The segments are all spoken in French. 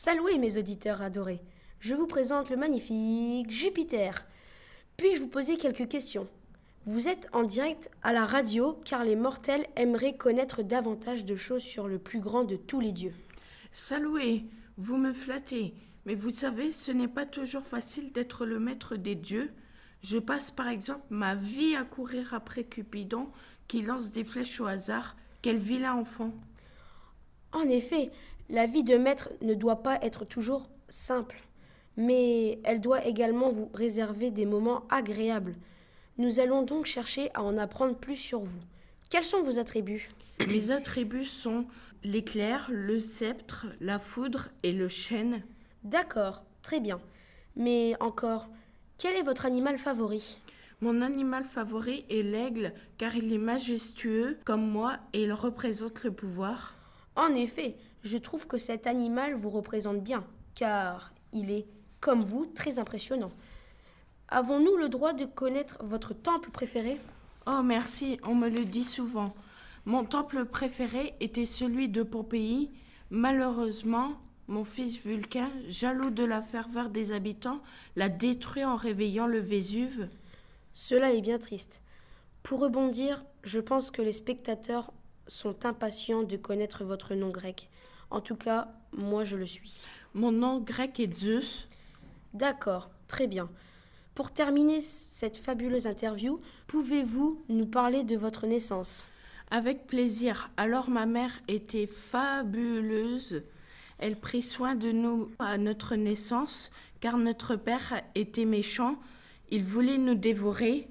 Saluez mes auditeurs adorés. Je vous présente le magnifique Jupiter. Puis-je vous poser quelques questions? Vous êtes en direct à la radio car les mortels aimeraient connaître davantage de choses sur le plus grand de tous les dieux. Saluez, vous me flattez. Mais vous savez, ce n'est pas toujours facile d'être le maître des dieux. Je passe par exemple ma vie à courir après Cupidon qui lance des flèches au hasard. Quel vilain enfant? En effet, la vie de maître ne doit pas être toujours simple, mais elle doit également vous réserver des moments agréables. Nous allons donc chercher à en apprendre plus sur vous. Quels sont vos attributs? Mes attributs sont l'éclair, le sceptre, la foudre et le chêne. D'accord, très bien. Mais encore, quel est votre animal favori? Mon animal favori est l'aigle car il est majestueux comme moi et il représente le pouvoir. En effet, je trouve que cet animal vous représente bien, car il est, comme vous, très impressionnant. Avons-nous le droit de connaître votre temple préféré? Oh merci, on me le dit souvent. Mon temple préféré était celui de Pompéi. Malheureusement, mon fils Vulcain, jaloux de la ferveur des habitants, l'a détruit en réveillant le Vésuve. Cela est bien triste. Pour rebondir, je pense que les spectateurs sont impatients de connaître votre nom grec. En tout cas, moi je le suis. Mon nom grec est Zeus. D'accord, très bien. Pour terminer cette fabuleuse interview, pouvez-vous nous parler de votre naissance? Avec plaisir. Alors ma mère était fabuleuse. Elle prit soin de nous à notre naissance, car notre père était méchant. Il voulait nous dévorer.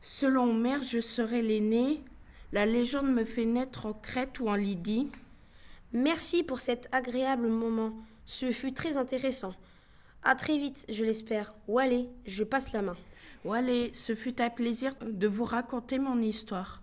Selon mère, je serais l'aîné. La légende me fait naître en Crète ou en Lydie. Merci pour cet agréable moment. Ce fut très intéressant. À très vite, je l'espère. Ou allez, je passe la main. Ou allez, ce fut un plaisir de vous raconter mon histoire.